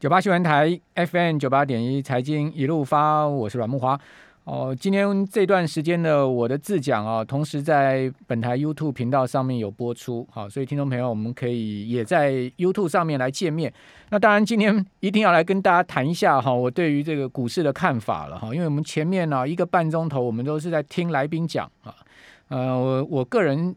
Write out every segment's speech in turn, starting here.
九八新闻台 FM 九八点一财经一路发，我是阮木华。哦，今天这段时间的我的自讲啊，同时在本台 YouTube 频道上面有播出，好，所以听众朋友我们可以也在 YouTube 上面来见面。那当然，今天一定要来跟大家谈一下哈，我对于这个股市的看法了哈，因为我们前面呢一个半钟头，我们都是在听来宾讲啊，呃，我我个人。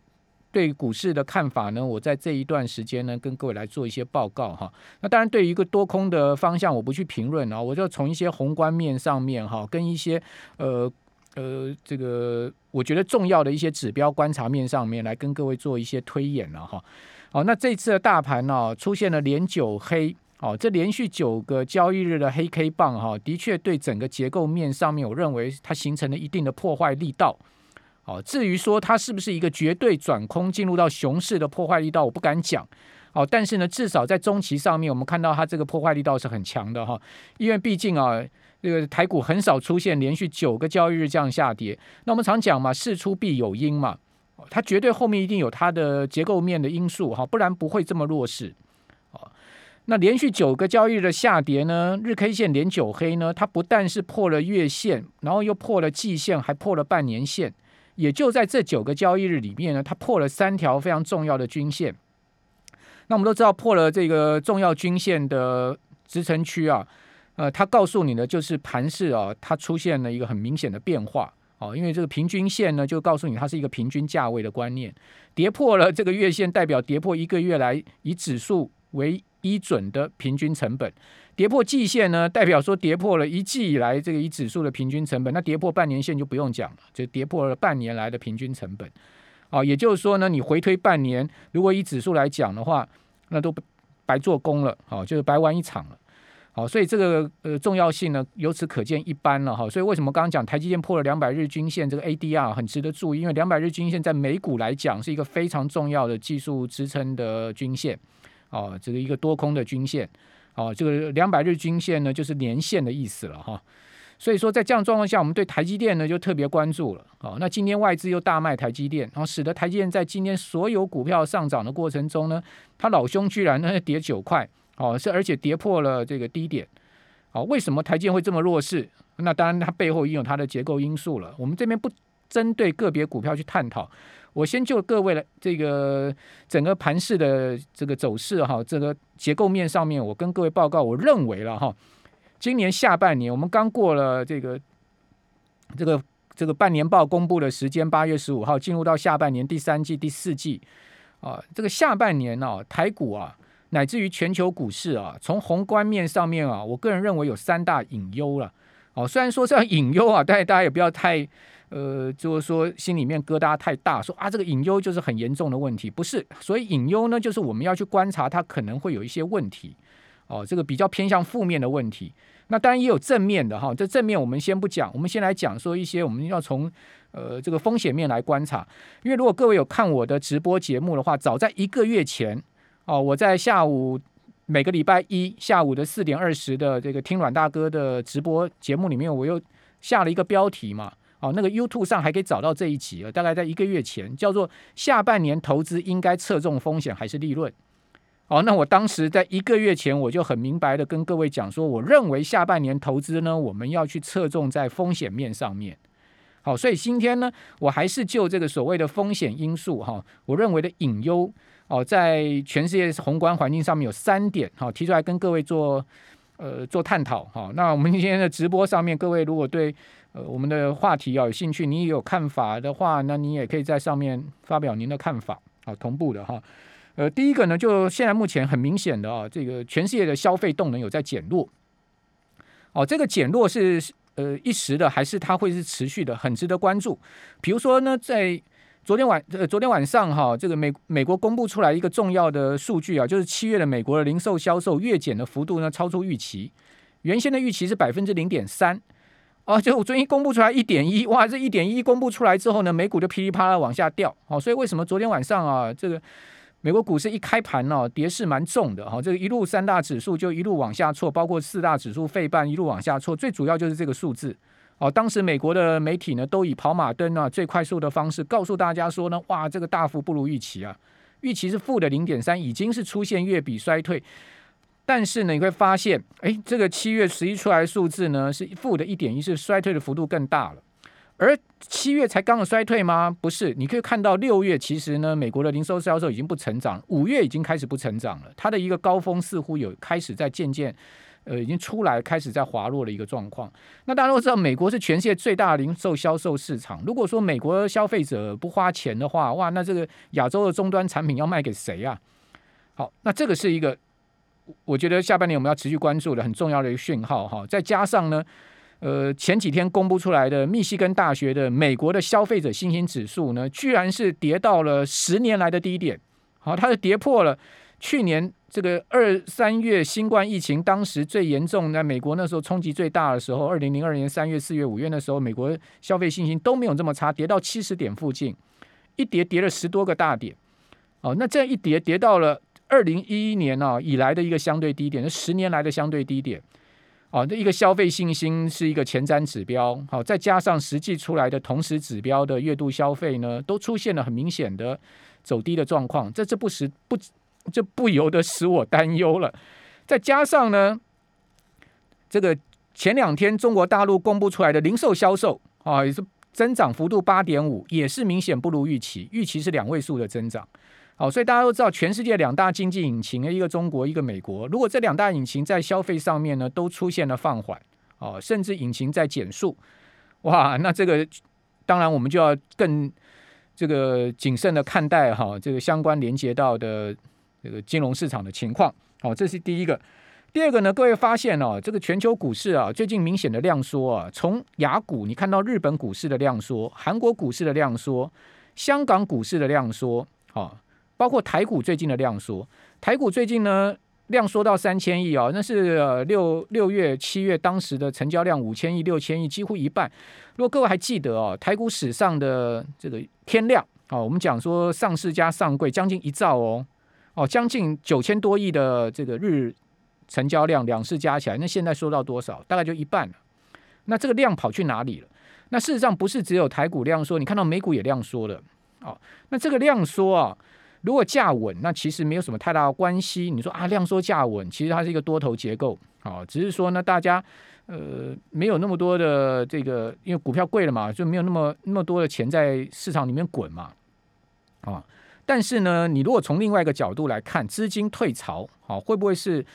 对股市的看法呢？我在这一段时间呢，跟各位来做一些报告哈。那当然，对于一个多空的方向，我不去评论啊，我就从一些宏观面上面哈，跟一些呃呃这个我觉得重要的一些指标观察面上面来跟各位做一些推演了哈。好，那这次的大盘呢，出现了连九黑，哦，这连续九个交易日的黑 K 棒哈，的确对整个结构面上面，我认为它形成了一定的破坏力道。哦，至于说它是不是一个绝对转空进入到熊市的破坏力道，我不敢讲。哦，但是呢，至少在中期上面，我们看到它这个破坏力道是很强的哈。因为毕竟啊，这个台股很少出现连续九个交易日这样下跌。那我们常讲嘛，事出必有因嘛，它绝对后面一定有它的结构面的因素哈，不然不会这么弱势。哦，那连续九个交易日的下跌呢，日 K 线连九黑呢，它不但是破了月线，然后又破了季线，还破了半年线。也就在这九个交易日里面呢，它破了三条非常重要的均线。那我们都知道，破了这个重要均线的支撑区啊，呃，它告诉你的就是盘势啊，它出现了一个很明显的变化哦。因为这个平均线呢，就告诉你它是一个平均价位的观念，跌破了这个月线，代表跌破一个月来以指数为依准的平均成本。跌破季线呢，代表说跌破了一季以来这个以指数的平均成本。那跌破半年线就不用讲了，就跌破了半年来的平均成本。啊，也就是说呢，你回推半年，如果以指数来讲的话，那都白做工了，好，就是白玩一场了。好，所以这个呃重要性呢，由此可见一斑了哈。所以为什么刚刚讲台积电破了两百日均线，这个 ADR 很值得注意，因为两百日均线在美股来讲是一个非常重要的技术支撑的均线，哦，这个一个多空的均线。哦，这个两百日均线呢，就是年线的意思了哈。所以说，在这样状况下，我们对台积电呢就特别关注了。哦，那今天外资又大卖台积电，然后使得台积电在今天所有股票上涨的过程中呢，它老兄居然呢跌九块，哦，是而且跌破了这个低点。哦，为什么台积电会这么弱势？那当然，它背后已经有它的结构因素了。我们这边不针对个别股票去探讨。我先就各位的这个整个盘市的这个走势哈，这个结构面上面，我跟各位报告，我认为了哈，今年下半年我们刚过了这个这个这个半年报公布的时间，八月十五号进入到下半年第三季第四季啊，这个下半年呢，台股啊，乃至于全球股市啊，从宏观面上面啊，我个人认为有三大隐忧了。哦，虽然说这样隐忧啊，但是大家也不要太。呃，就是说心里面疙瘩太大，说啊这个隐忧就是很严重的问题，不是？所以隐忧呢，就是我们要去观察它可能会有一些问题，哦，这个比较偏向负面的问题。那当然也有正面的哈，这正面我们先不讲，我们先来讲说一些我们要从呃这个风险面来观察。因为如果各位有看我的直播节目的话，早在一个月前哦，我在下午每个礼拜一下午的四点二十的这个听阮大哥的直播节目里面，我又下了一个标题嘛。哦，那个 YouTube 上还可以找到这一集啊，大概在一个月前，叫做“下半年投资应该侧重风险还是利润”。哦，那我当时在一个月前，我就很明白的跟各位讲说，我认为下半年投资呢，我们要去侧重在风险面上面。好，所以今天呢，我还是就这个所谓的风险因素哈，我认为的隐忧哦，在全世界宏观环境上面有三点哈，提出来跟各位做呃做探讨哈。那我们今天的直播上面，各位如果对呃，我们的话题啊，有兴趣，你也有看法的话，那你也可以在上面发表您的看法，好，同步的哈。呃，第一个呢，就现在目前很明显的啊，这个全世界的消费动能有在减弱，哦，这个减弱是呃一时的，还是它会是持续的，很值得关注。比如说呢，在昨天晚呃昨天晚上哈，这个美美国公布出来一个重要的数据啊，就是七月的美国的零售销售月减的幅度呢超出预期，原先的预期是百分之零点三。哦，就我昨天公布出来一点一，哇，这一点一公布出来之后呢，美股就噼里啪啦往下掉。哦，所以为什么昨天晚上啊，这个美国股市一开盘呢，跌势蛮重的。哈，这个一路三大指数就一路往下挫，包括四大指数、费半一路往下挫，最主要就是这个数字。哦，当时美国的媒体呢，都以跑马灯啊最快速的方式告诉大家说呢，哇，这个大幅不如预期啊，预期是负的零点三，已经是出现月比衰退。但是呢，你会发现，哎，这个七月十一出来的数字呢是负的一点一，是衰退的幅度更大了。而七月才刚刚衰退吗？不是，你可以看到六月其实呢，美国的零售销售已经不成长，五月已经开始不成长了。它的一个高峰似乎有开始在渐渐，呃，已经出来，开始在滑落的一个状况。那大家都知道，美国是全世界最大的零售销售市场。如果说美国消费者不花钱的话，哇，那这个亚洲的终端产品要卖给谁啊？好，那这个是一个。我觉得下半年我们要持续关注的很重要的一个讯号哈，再加上呢，呃，前几天公布出来的密西根大学的美国的消费者信心指数呢，居然是跌到了十年来的低点，好，它是跌破了去年这个二三月新冠疫情当时最严重，在美国那时候冲击最大的时候，二零零二年三月、四月、五月的时候，美国消费信心都没有这么差，跌到七十点附近，一跌跌了十多个大点，哦，那这样一跌跌到了。二零一一年啊以来的一个相对低点，是十年来的相对低点，哦，这一个消费信心是一个前瞻指标，好，再加上实际出来的同时指标的月度消费呢，都出现了很明显的走低的状况，这这不时不这不由得使我担忧了。再加上呢，这个前两天中国大陆公布出来的零售销售啊，也是增长幅度八点五，也是明显不如预期，预期是两位数的增长。好，所以大家都知道，全世界两大经济引擎，一个中国，一个美国。如果这两大引擎在消费上面呢，都出现了放缓，哦，甚至引擎在减速，哇，那这个当然我们就要更这个谨慎的看待哈，这个相关连接到的这个金融市场的情况。好，这是第一个。第二个呢，各位发现哦，这个全球股市啊，最近明显的量缩啊，从雅股你看到日本股市的量缩，韩国股市的量缩，香港股市的量缩，好。包括台股最近的量缩，台股最近呢量缩到三千亿哦，那是六六月、七月当时的成交量五千亿、六千亿，几乎一半。如果各位还记得哦，台股史上的这个天量哦，我们讲说上市加上柜将近一兆哦，哦将近九千多亿的这个日成交量，两市加起来，那现在缩到多少？大概就一半了。那这个量跑去哪里了？那事实上不是只有台股量缩，你看到美股也量缩了哦。那这个量缩啊。如果价稳，那其实没有什么太大的关系。你说啊，量缩价稳，其实它是一个多头结构，啊，只是说呢，大家呃没有那么多的这个，因为股票贵了嘛，就没有那么那么多的钱在市场里面滚嘛，啊，但是呢，你如果从另外一个角度来看，资金退潮，啊，会不会是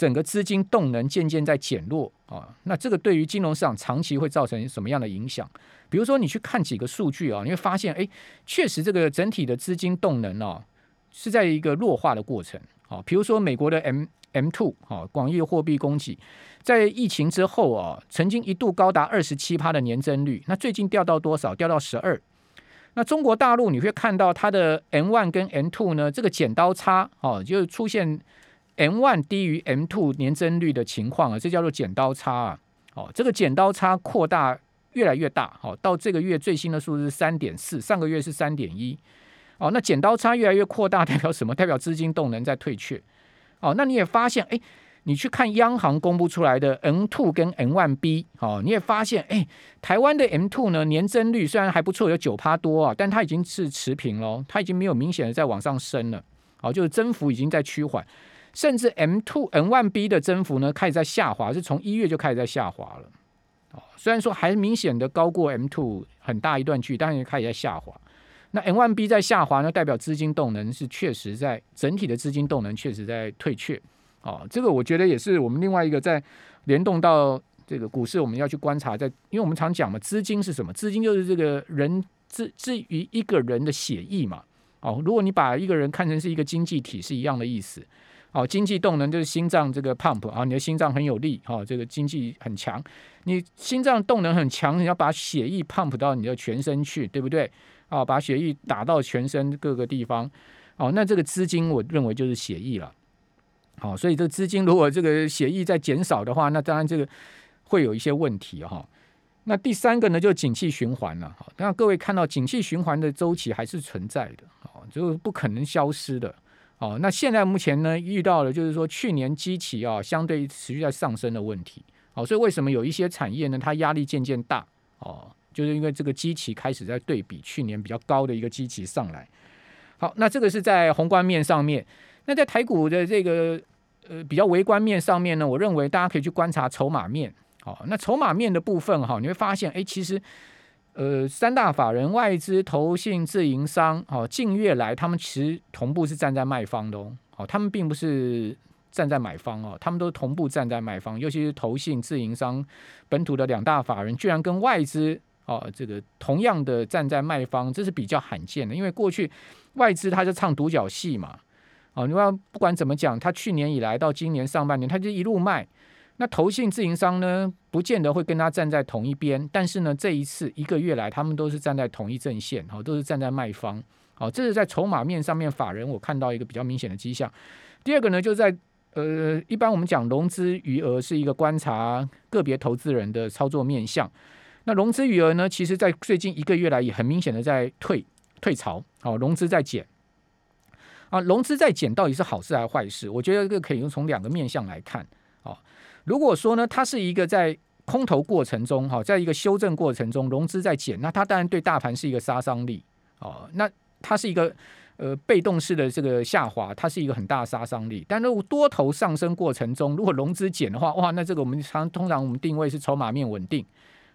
整个资金动能渐渐在减弱啊？那这个对于金融市场长期会造成什么样的影响？比如说，你去看几个数据啊，你会发现，哎，确实这个整体的资金动能哦，是在一个弱化的过程。好，比如说美国的 M M two 好，广义货币供给，在疫情之后啊，曾经一度高达二十七趴的年增率，那最近掉到多少？掉到十二。那中国大陆你会看到它的 M one 跟 M two 呢，这个剪刀差哦，就出现 M one 低于 M two 年增率的情况啊，这叫做剪刀差啊。哦，这个剪刀差扩大。越来越大，好，到这个月最新的数字是三点四，上个月是三点一，哦，那剪刀差越来越扩大，代表什么？代表资金动能在退却，哦，那你也发现，哎，你去看央行公布出来的 N two 跟 N one B，哦，你也发现，哎，台湾的 M two 呢，年增率虽然还不错，有九趴多啊，但它已经是持平喽，它已经没有明显的在往上升了，哦，就是增幅已经在趋缓，甚至 M two N one B 的增幅呢，开始在下滑，是从一月就开始在下滑了。哦，虽然说还明显的高过 M two 很大一段距离，但是开始在下滑。那 N one B 在下滑呢，代表资金动能是确实在整体的资金动能确实在退却。哦，这个我觉得也是我们另外一个在联动到这个股市，我们要去观察，在因为我们常讲嘛，资金是什么？资金就是这个人至至于一个人的血液嘛。哦，如果你把一个人看成是一个经济体，是一样的意思。哦，经济动能就是心脏这个 pump 啊，你的心脏很有力，哈，这个经济很强。你心脏动能很强，你要把血液 pump 到你的全身去，对不对？啊，把血液打到全身各个地方。哦，那这个资金我认为就是血液了。好，所以这资金如果这个血液在减少的话，那当然这个会有一些问题哈。那第三个呢，就是景气循环了。好，那各位看到景气循环的周期还是存在的，哦，就不可能消失的。哦，那现在目前呢，遇到了就是说去年基期啊，相对持续在上升的问题。哦，所以为什么有一些产业呢，它压力渐渐大？哦，就是因为这个基期开始在对比去年比较高的一个基期上来。好，那这个是在宏观面上面。那在台股的这个呃比较微观面上面呢，我认为大家可以去观察筹码面。好，那筹码面的部分哈，你会发现，哎，其实呃三大法人、外资、投信、自营商，哦，近月来他们其实同步是站在卖方的哦，好，他们并不是站在买方哦，他们都同步站在卖方，尤其是投信、自营商、本土的两大法人，居然跟外资哦这个同样的站在卖方，这是比较罕见的，因为过去外资他就唱独角戏嘛。哦，你要不管怎么讲，他去年以来到今年上半年，他就一路卖。那投信自营商呢，不见得会跟他站在同一边，但是呢，这一次一个月来，他们都是站在同一阵线，好，都是站在卖方。好，这是在筹码面上面，法人我看到一个比较明显的迹象。第二个呢，就在呃，一般我们讲融资余额是一个观察个别投资人的操作面向。那融资余额呢，其实在最近一个月来也很明显的在退退潮，好，融资在减。啊，融资在减到底是好事还是坏事？我觉得这个可以用从两个面向来看。哦，如果说呢，它是一个在空头过程中，哈，在一个修正过程中，融资在减，那它当然对大盘是一个杀伤力。哦，那它是一个呃被动式的这个下滑，它是一个很大的杀伤力。但如果多头上升过程中，如果融资减的话，哇，那这个我们常通常我们定位是筹码面稳定。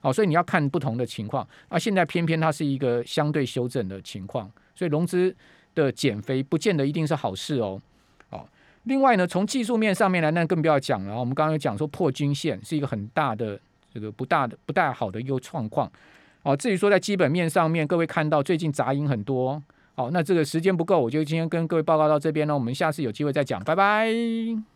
好，所以你要看不同的情况。啊，现在偏偏它是一个相对修正的情况，所以融资。的减肥不见得一定是好事，哦，另外呢，从技术面上面来，那更不要讲了。我们刚刚有讲说破均线是一个很大的这个不大的不大好的一个状况，哦，至于说在基本面上面，各位看到最近杂音很多，哦，那这个时间不够，我就今天跟各位报告到这边呢，我们下次有机会再讲，拜拜。